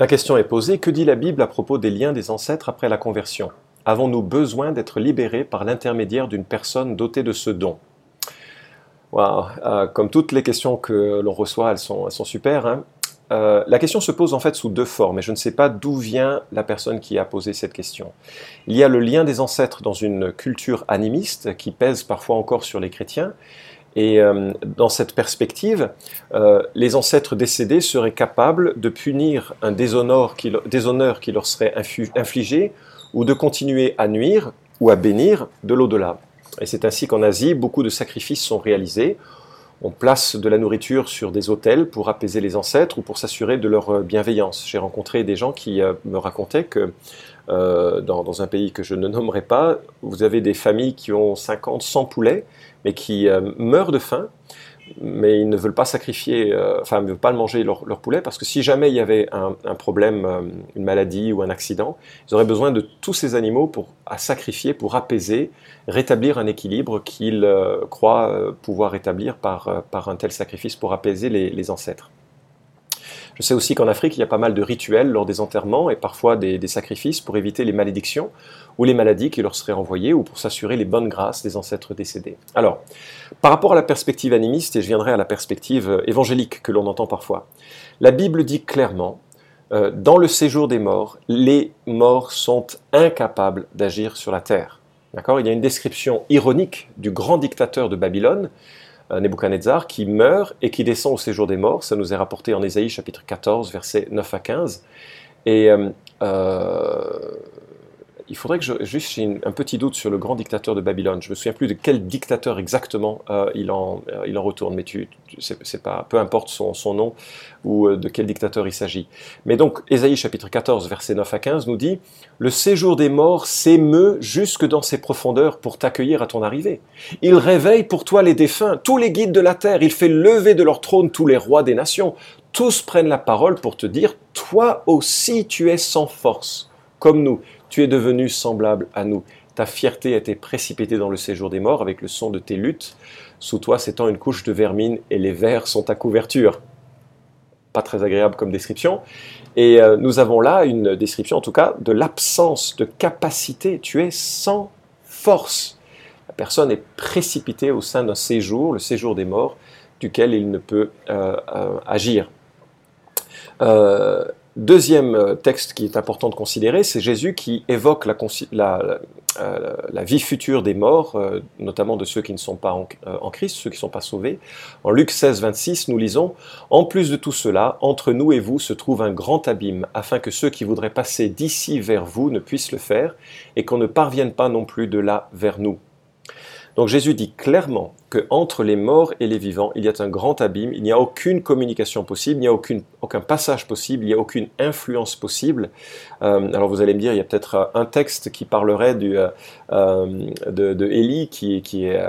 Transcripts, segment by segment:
La question est posée, que dit la Bible à propos des liens des ancêtres après la conversion? Avons-nous besoin d'être libérés par l'intermédiaire d'une personne dotée de ce don? Euh, Comme toutes les questions que l'on reçoit, elles sont, super. Hein. Euh, la question se pose en fait sous deux formes, et je ne sais pas d'où vient la personne qui a posé cette question. Il y a le lien des ancêtres dans une culture animiste qui pèse parfois encore sur les chrétiens, et euh, dans cette perspective, euh, les ancêtres décédés seraient capables de punir un déshonneur qui, leur serait infligé ou de continuer à nuire ou à bénir de l'au-delà. Et c'est ainsi qu'en Asie, beaucoup de sacrifices sont réalisés. On place de la nourriture sur des autels pour apaiser les ancêtres ou pour s'assurer de leur bienveillance. J'ai rencontré des gens qui euh, me racontaient que dans, un pays que je ne nommerai pas, vous avez des familles qui ont 50, 100 poulets mais qui euh, meurent de faim, mais ils ne veulent pas sacrifier, euh, enfin, ne veulent pas manger leur, poulet, parce que si jamais il y avait un, problème, euh, une maladie ou un accident, ils auraient besoin de tous ces animaux pour, à sacrifier pour apaiser, rétablir un équilibre qu'ils croient pouvoir rétablir par, par un tel sacrifice pour apaiser les ancêtres. Je sais aussi qu'en Afrique, il y a pas mal de rituels lors des enterrements et parfois des, sacrifices pour éviter les malédictions ou les maladies qui leur seraient envoyées ou pour s'assurer les bonnes grâces des ancêtres décédés. Alors, par rapport à la perspective animiste, et je viendrai à la perspective euh, évangélique que l'on entend parfois, la Bible dit clairement, euh, dans le séjour des morts, les morts sont incapables d'agir sur la terre. D'accord? Il y a une description ironique du grand dictateur de Babylone, Nebuchadnezzar, qui meurt et qui descend au séjour des morts. Ça nous est rapporté en Ésaïe chapitre 14, versets 9 à 15. Et euh, euh, il faudrait que je, juste un petit doute sur le grand dictateur de Babylone. Je me souviens plus de quel dictateur exactement euh, il, en, euh, il en retourne, mais tu, c'est, pas, peu importe son, son nom ou euh, de quel dictateur il s'agit. Mais donc, Ésaïe chapitre 14, versets 9 à 15 nous dit Le séjour des morts s'émeut jusque dans ses profondeurs pour t'accueillir à ton arrivée. Il réveille pour toi les défunts, tous les guides de la terre. Il fait lever de leur trône tous les rois des nations. Tous prennent la parole pour te dire Toi aussi tu es sans force, comme nous tu es devenu semblable à nous. Ta fierté a été précipitée dans le séjour des morts avec le son de tes luttes. Sous toi s'étend une couche de vermine et les vers sont ta couverture. Pas très agréable comme description. Et euh, nous avons là une description, en tout cas, de l'absence de capacité. Tu es sans force. La personne est précipitée au sein d'un séjour, le séjour des morts, duquel il ne peut euh, euh, agir. Deuxième euh, texte qui est important de considérer, c'est Jésus qui évoque la, euh, vie future des morts, euh, notamment de ceux qui ne sont pas en, Christ, ceux qui ne sont pas sauvés. En Luc 16, 26, nous lisons En plus de tout cela, entre nous et vous se trouve un grand abîme, afin que ceux qui voudraient passer d'ici vers vous ne puissent le faire, et qu'on ne parvienne pas non plus de là vers nous. Donc Jésus dit clairement que entre les morts et les vivants, il y a un grand abîme, il n'y a aucune communication possible, il n'y a aucun passage possible, il n'y a aucune influence possible. Euh, alors vous allez me dire, il y a peut-être euh, un texte qui parlerait euh, de, Élie, qui, qui est,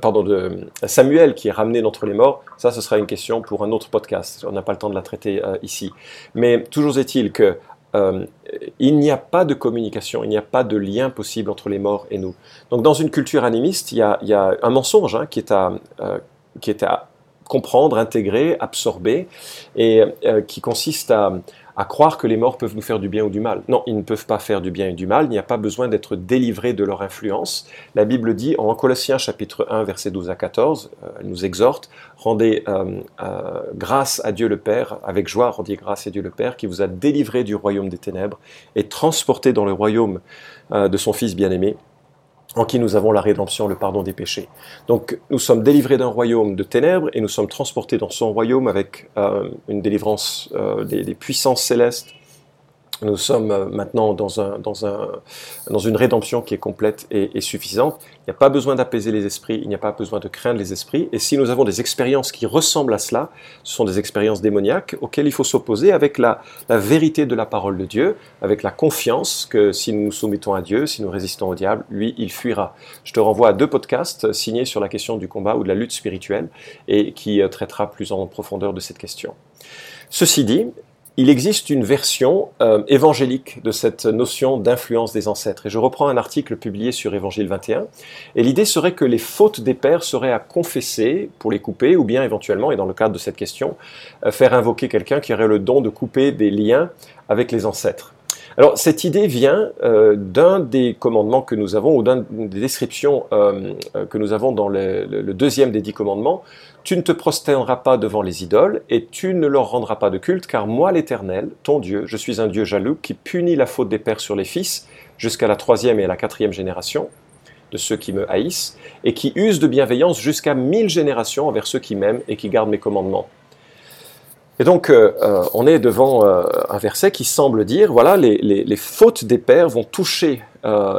pardon, de Samuel qui est ramené d'entre les morts. Ça, ce sera une question pour un autre podcast. On n'a pas le temps de la traiter ici. Mais toujours est-il que euh, il n'y a pas de communication, il n'y a pas de lien possible entre les morts et nous. Donc dans une culture animiste, il y a, un mensonge hein, qui, est à, euh, qui est à comprendre, intégrer, absorber, et euh, qui consiste à, à croire que les morts peuvent nous faire du bien ou du mal. Non, ils ne peuvent pas faire du bien et du mal, il n'y a pas besoin d'être délivré de leur influence. La Bible dit en Colossiens chapitre 1 verset 12 à 14, euh, elle nous exhorte, rendez euh, euh, grâce à Dieu le Père, avec joie rendez grâce à Dieu le Père qui vous a délivré du royaume des ténèbres et transporté dans le royaume de son Fils bien-aimé en qui nous avons la rédemption, le pardon des péchés. Donc nous sommes délivrés d'un royaume de ténèbres et nous sommes transportés dans son royaume avec euh, une délivrance euh, des, puissances célestes nous sommes euh, maintenant dans, un, dans, un, dans une rédemption qui est complète et, suffisante. Il n'y a pas besoin d'apaiser les esprits, il n'y a pas besoin de craindre les esprits. Et si nous avons des expériences qui ressemblent à cela, ce sont des expériences démoniaques auxquelles il faut s'opposer avec la, la, vérité de la parole de Dieu, avec la confiance que si nous nous soumettons à Dieu, si nous résistons au diable, lui, il fuira. Je te renvoie à deux podcasts signés sur la question du combat ou de la lutte spirituelle et qui euh, traitera plus en profondeur de cette question. Ceci dit, il existe une version euh, évangélique de cette notion d'influence des ancêtres. Et je reprends un article publié sur Évangile 21. Et l'idée serait que les fautes des pères seraient à confesser pour les couper, ou bien éventuellement, et dans le cadre de cette question, euh, faire invoquer quelqu'un qui aurait le don de couper des liens avec les ancêtres. Alors cette idée vient euh, d'un des commandements que nous avons, ou d'une des descriptions que nous avons dans le deuxième des dix commandements, tu ne te prosterneras pas devant les idoles, et tu ne leur rendras pas de culte, car moi l'Éternel, ton Dieu, je suis un Dieu jaloux qui punit la faute des pères sur les fils, jusqu'à la troisième et à la quatrième génération de ceux qui me haïssent, et qui use de bienveillance jusqu'à mille générations envers ceux qui m'aiment et qui gardent mes commandements. Et donc, euh, euh, on est devant euh, un verset qui semble dire, voilà, les, fautes des pères vont toucher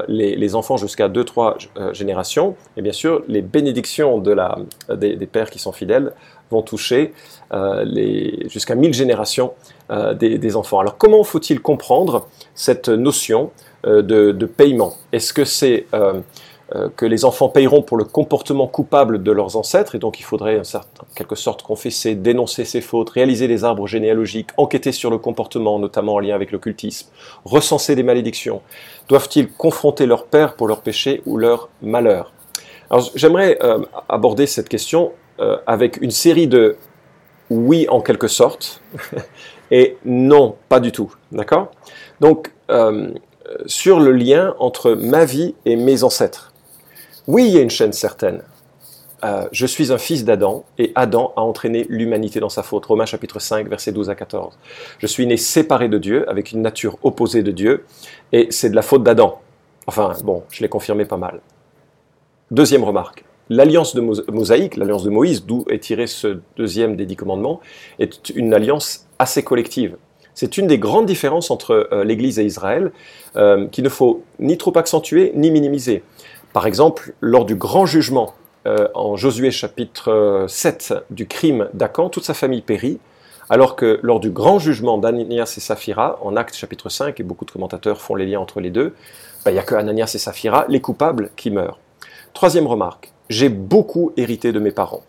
les, enfants jusqu'à deux, trois générations, et bien sûr, les bénédictions de la, des, pères qui sont fidèles vont toucher jusqu'à mille générations des, enfants. Alors, comment faut-il comprendre cette notion de, paiement? Est-ce que c'est que les enfants payeront pour le comportement coupable de leurs ancêtres, et donc il faudrait en quelque sorte confesser, dénoncer ces fautes, réaliser des arbres généalogiques, enquêter sur le comportement, notamment en lien avec l'occultisme, recenser des malédictions. Doivent-ils confronter leur père pour leurs péchés ou leurs malheurs Alors j'aimerais euh, aborder cette question euh, avec une série de oui en quelque sorte et non pas du tout, d'accord? Donc sur le lien entre ma vie et mes ancêtres. Oui, il y a une chaîne certaine. Euh, je suis un fils d'Adam, et Adam a entraîné l'humanité dans sa faute. Romains chapitre 5, versets 12 à 14. Je suis né séparé de Dieu, avec une nature opposée de Dieu, et c'est de la faute d'Adam. Enfin, bon, je l'ai confirmé pas mal. Deuxième remarque. L'alliance de Mosaïque, l'alliance de Moïse, d'où est tiré ce deuxième des dix commandements, est une alliance assez collective. C'est une des grandes différences entre euh, l'Église et Israël, euh, qu'il ne faut ni trop accentuer ni minimiser. Par exemple, lors du grand jugement euh, en Josué chapitre 7 euh, du crime d'Acan, toute sa famille périt, alors que lors du grand jugement d'Ananias et Saphira, en Actes chapitre 5, et beaucoup de commentateurs font les liens entre les deux, ben, il n'y a que Ananias et Saphira, les coupables, qui meurent. Troisième remarque, j'ai beaucoup hérité de mes parents.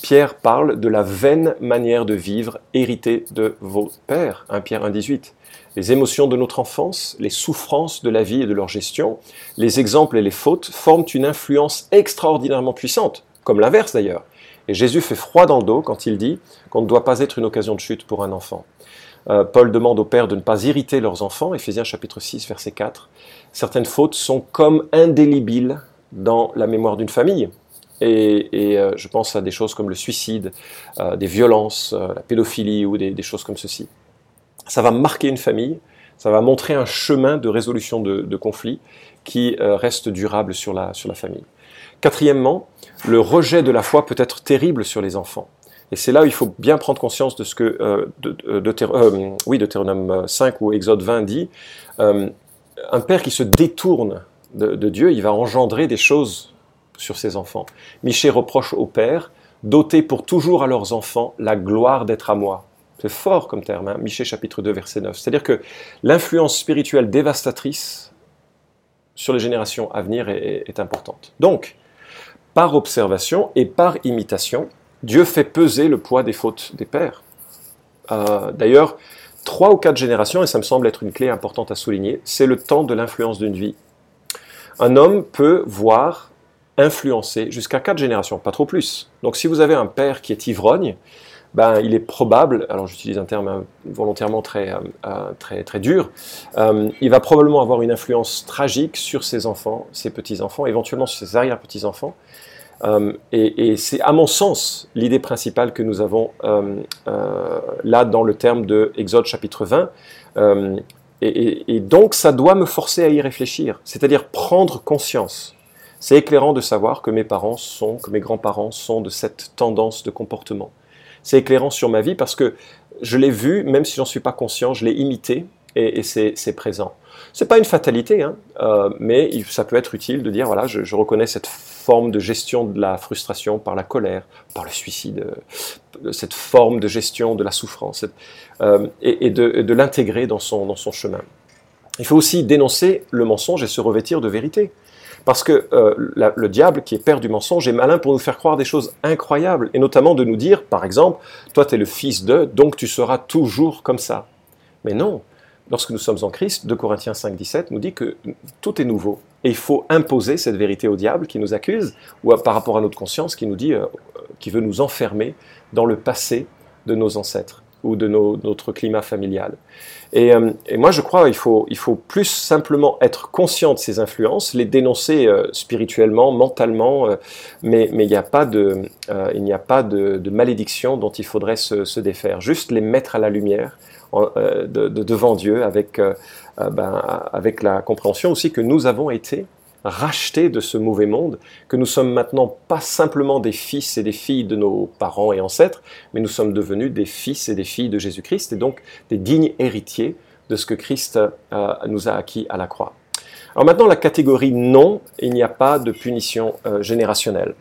Pierre parle de la vaine manière de vivre héritée de vos pères, 1 Pierre 1,18 les émotions de notre enfance, les souffrances de la vie et de leur gestion, les exemples et les fautes forment une influence extraordinairement puissante, comme l'inverse d'ailleurs. Et Jésus fait froid dans le dos quand il dit qu'on ne doit pas être une occasion de chute pour un enfant. Euh, Paul demande aux pères de ne pas irriter leurs enfants, Éphésiens chapitre 6, verset 4. Certaines fautes sont comme indélébiles dans la mémoire d'une famille. Et, euh, je pense à des choses comme le suicide, euh, des violences, la pédophilie ou des choses comme ceci ça va marquer une famille, ça va montrer un chemin de résolution de, conflits qui euh, reste durable sur la, sur la famille. Quatrièmement, le rejet de la foi peut être terrible sur les enfants. Et c'est là où il faut bien prendre conscience de ce que euh, de, euh, oui, Deutéronome 5 ou Exode 20 dit. un père qui se détourne de, de, Dieu, il va engendrer des choses sur ses enfants. Michée reproche au père d'ôter pour toujours à leurs enfants la gloire d'être à moi. C'est fort comme terme, hein Michée chapitre 2, verset 9. C'est-à-dire que l'influence spirituelle dévastatrice sur les générations à venir est, importante. Donc, par observation et par imitation, Dieu fait peser le poids des fautes des pères. Euh, d'ailleurs, trois ou quatre générations, et ça me semble être une clé importante à souligner, c'est le temps de l'influence d'une vie. Un homme peut voir influencer jusqu'à quatre générations, pas trop plus. Donc si vous avez un père qui est ivrogne, ben, il est probable, alors j'utilise un terme euh, volontairement très, euh, euh, très, très dur, il va probablement avoir une influence tragique sur ses enfants, ses petits-enfants, éventuellement sur ses arrière-petits-enfants. et, c'est à mon sens l'idée principale que nous avons là dans le terme de Exode chapitre 20. et, donc ça doit me forcer à y réfléchir, c'est-à-dire prendre conscience. C'est éclairant de savoir que mes parents sont, que mes grands-parents sont de cette tendance de comportement c'est éclairant sur ma vie parce que je l'ai vu, même si j'en suis pas conscient, je l'ai imité et, c'est présent. C'est pas une fatalité, hein, euh, mais ça peut être utile de dire voilà, je, reconnais cette forme de gestion de la frustration par la colère, par le suicide, euh, cette forme de gestion de la souffrance, euh, et, de, l'intégrer dans son, dans son chemin. Il faut aussi dénoncer le mensonge et se revêtir de vérité. Parce que euh, le diable, qui est père du mensonge, est malin pour nous faire croire des choses incroyables, et notamment de nous dire, par exemple, toi tu es le fils de, donc tu seras toujours comme ça. Mais non, lorsque nous sommes en Christ, 2 Corinthiens 5, 17 nous dit que tout est nouveau. Et il faut imposer cette vérité au diable qui nous accuse, ou par rapport à notre conscience qui nous dit, euh, qui veut nous enfermer dans le passé de nos ancêtres ou de notre climat familial. Euh, et, moi, je crois qu'il faut, il faut plus simplement être conscient de ces influences, les dénoncer euh, spirituellement, mentalement, mais, mais il n'y a pas, de, il a pas de, malédiction dont il faudrait se, défaire. Juste les mettre à la lumière de, devant Dieu avec euh, ben, avec la compréhension aussi que nous avons été rachetés de ce mauvais monde, que nous sommes maintenant pas simplement des fils et des filles de nos parents et ancêtres, mais nous sommes devenus des fils et des filles de Jésus-Christ et donc des dignes héritiers de ce que Christ euh, nous a acquis à la croix. Alors maintenant, la catégorie non, il n'y a pas de punition euh, générationnelle.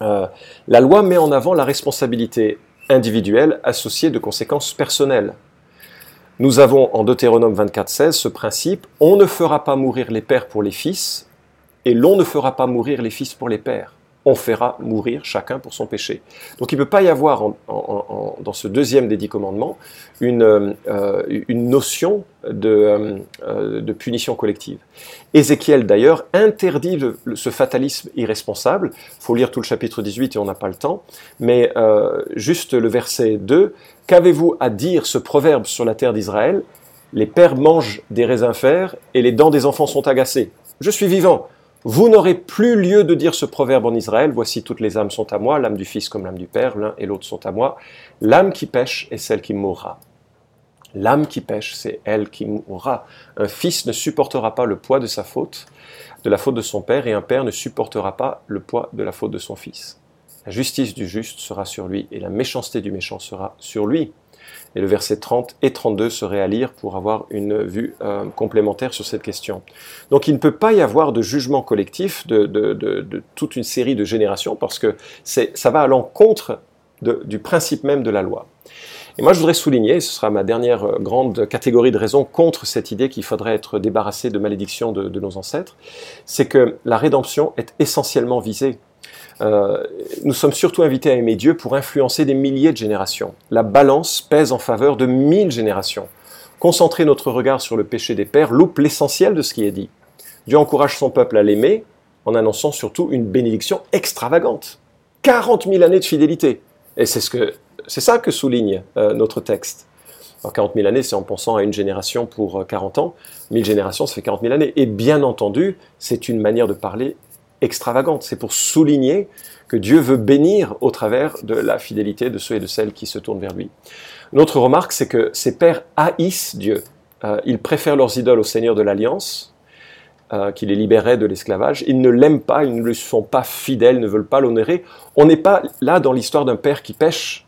la loi met en avant la responsabilité individuelle associée de conséquences personnelles. Nous avons en Deutéronome 24.16 ce principe, on ne fera pas mourir les pères pour les fils, et l'on ne fera pas mourir les fils pour les pères. On fera mourir chacun pour son péché. Donc il ne peut pas y avoir dans ce deuxième des dix commandements une, euh, notion de, euh, de, punition collective. Ézéchiel d'ailleurs interdit ce fatalisme irresponsable. Il faut lire tout le chapitre 18 et on n'a pas le temps. Mais euh, juste le verset 2, Qu'avez-vous à dire ce proverbe sur la terre d'Israël? Les pères mangent des raisins fers et les dents des enfants sont agacées. Je suis vivant. Vous n'aurez plus lieu de dire ce proverbe en Israël. Voici toutes les âmes sont à moi, l'âme du Fils comme l'âme du Père, l'un et l'autre sont à moi. L'âme qui pêche est celle qui mourra. L'âme qui pêche, c'est elle qui mourra. Un fils ne supportera pas le poids de sa faute, de la faute de son père, et un père ne supportera pas le poids de la faute de son fils. La justice du juste sera sur lui et la méchanceté du méchant sera sur lui. Et le verset 30 et 32 seraient à lire pour avoir une vue euh, complémentaire sur cette question. Donc il ne peut pas y avoir de jugement collectif de, toute une série de générations parce que ça va à l'encontre du principe même de la loi. Et moi je voudrais souligner, ce sera ma dernière euh, grande catégorie de raisons contre cette idée qu'il faudrait être débarrassé de malédiction de nos ancêtres, c'est que la rédemption est essentiellement visée euh, nous sommes surtout invités à aimer Dieu pour influencer des milliers de générations. La balance pèse en faveur de mille générations. Concentrer notre regard sur le péché des pères loupe l'essentiel de ce qui est dit. Dieu encourage son peuple à l'aimer en annonçant surtout une bénédiction extravagante. 40 000 années de fidélité. Et c'est ce que, ça que souligne euh, notre texte. Alors 40 000 années, c'est en pensant à une génération pour 40 euh, ans. 1000 générations, ça fait 40 000 années. Et bien entendu, c'est une manière de parler extravagante. C'est pour souligner que Dieu veut bénir au travers de la fidélité de ceux et de celles qui se tournent vers lui. Notre remarque, c'est que ces pères haïssent Dieu. Euh, ils préfèrent leurs idoles au Seigneur de l'Alliance, euh, qui les libérait de l'esclavage. Ils ne l'aiment pas, ils ne lui sont pas fidèles, ne veulent pas l'honorer. On n'est pas là dans l'histoire d'un père qui pêche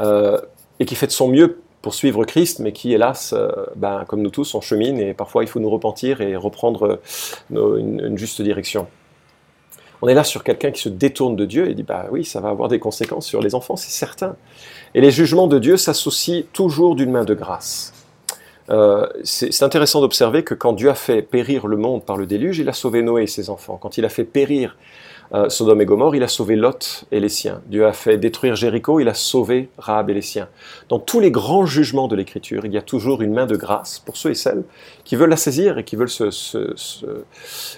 euh, et qui fait de son mieux pour suivre Christ, mais qui, hélas, ben, comme nous tous, on chemine et parfois il faut nous repentir et reprendre une juste direction. On est là sur quelqu'un qui se détourne de Dieu et dit bah oui, ça va avoir des conséquences sur les enfants, c'est certain. Et les jugements de Dieu s'associent toujours d'une main de grâce. Euh, c'est intéressant d'observer que quand Dieu a fait périr le monde par le déluge, il a sauvé Noé et ses enfants. Quand il a fait périr euh, Sodome et Gomorre, il a sauvé Lot et les siens. Dieu a fait détruire Jéricho, il a sauvé Rahab et les siens. Dans tous les grands jugements de l'Écriture, il y a toujours une main de grâce pour ceux et celles qui veulent la saisir et qui veulent se,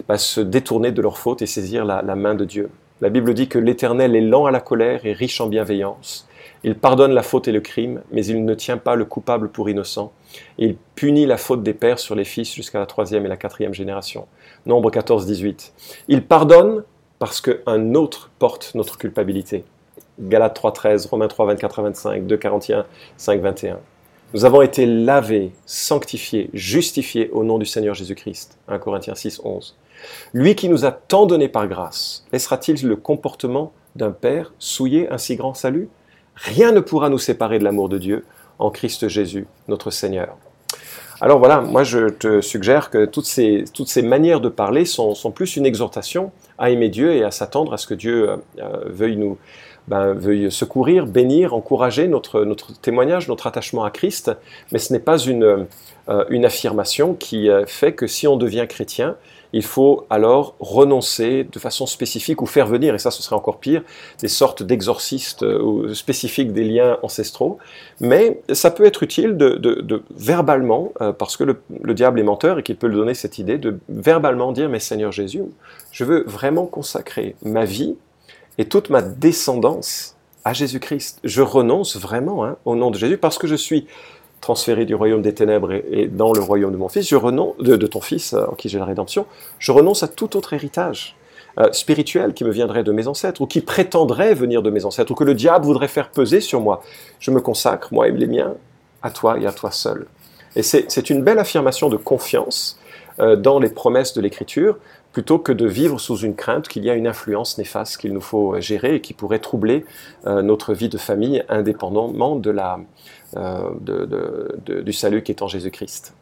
bah, détourner de leur faute et saisir la, la main de Dieu. La Bible dit que l'Éternel est lent à la colère et riche en bienveillance. Il pardonne la faute et le crime, mais il ne tient pas le coupable pour innocent. il punit la faute des pères sur les fils jusqu'à la troisième et la quatrième génération. Nombre 14, 18. Il pardonne parce qu'un autre porte notre culpabilité. Galates 3.13, Romains 3, 24 à 25, 2, 41, 5, 21. Nous avons été lavés, sanctifiés, justifiés au nom du Seigneur Jésus-Christ. 1 Corinthiens 6, 11. Lui qui nous a tant donné par grâce, laissera-t-il le comportement d'un Père souiller un si grand salut? Rien ne pourra nous séparer de l'amour de Dieu en Christ Jésus, notre Seigneur. Alors voilà, moi je te suggère que toutes ces, toutes ces manières de parler sont, plus une exhortation à aimer Dieu et à s'attendre à ce que Dieu euh, euh, veuille nous ben, veuille secourir, bénir, encourager notre, notre témoignage, notre attachement à Christ, mais ce n'est pas une, euh, une affirmation qui fait que si on devient chrétien, il faut alors renoncer de façon spécifique ou faire venir, et ça ce serait encore pire, des sortes d'exorcistes euh, spécifiques des liens ancestraux. Mais ça peut être utile de, verbalement, euh, parce que le, diable est menteur et qu'il peut lui donner cette idée, de verbalement dire, mais Seigneur Jésus, je veux vraiment consacrer ma vie et toute ma descendance à Jésus-Christ. Je renonce vraiment hein, au nom de Jésus parce que je suis transféré du royaume des ténèbres et, dans le royaume de mon fils, je renonce, de, ton fils euh, en qui j'ai la rédemption, je renonce à tout autre héritage euh, spirituel qui me viendrait de mes ancêtres ou qui prétendrait venir de mes ancêtres ou que le diable voudrait faire peser sur moi. Je me consacre, moi et les miens, à toi et à toi seul. Et c'est une belle affirmation de confiance euh, dans les promesses de l'Écriture, plutôt que de vivre sous une crainte qu'il y a une influence néfaste qu'il nous faut gérer et qui pourrait troubler notre vie de famille indépendamment de la, euh, du salut qui est en Jésus-Christ.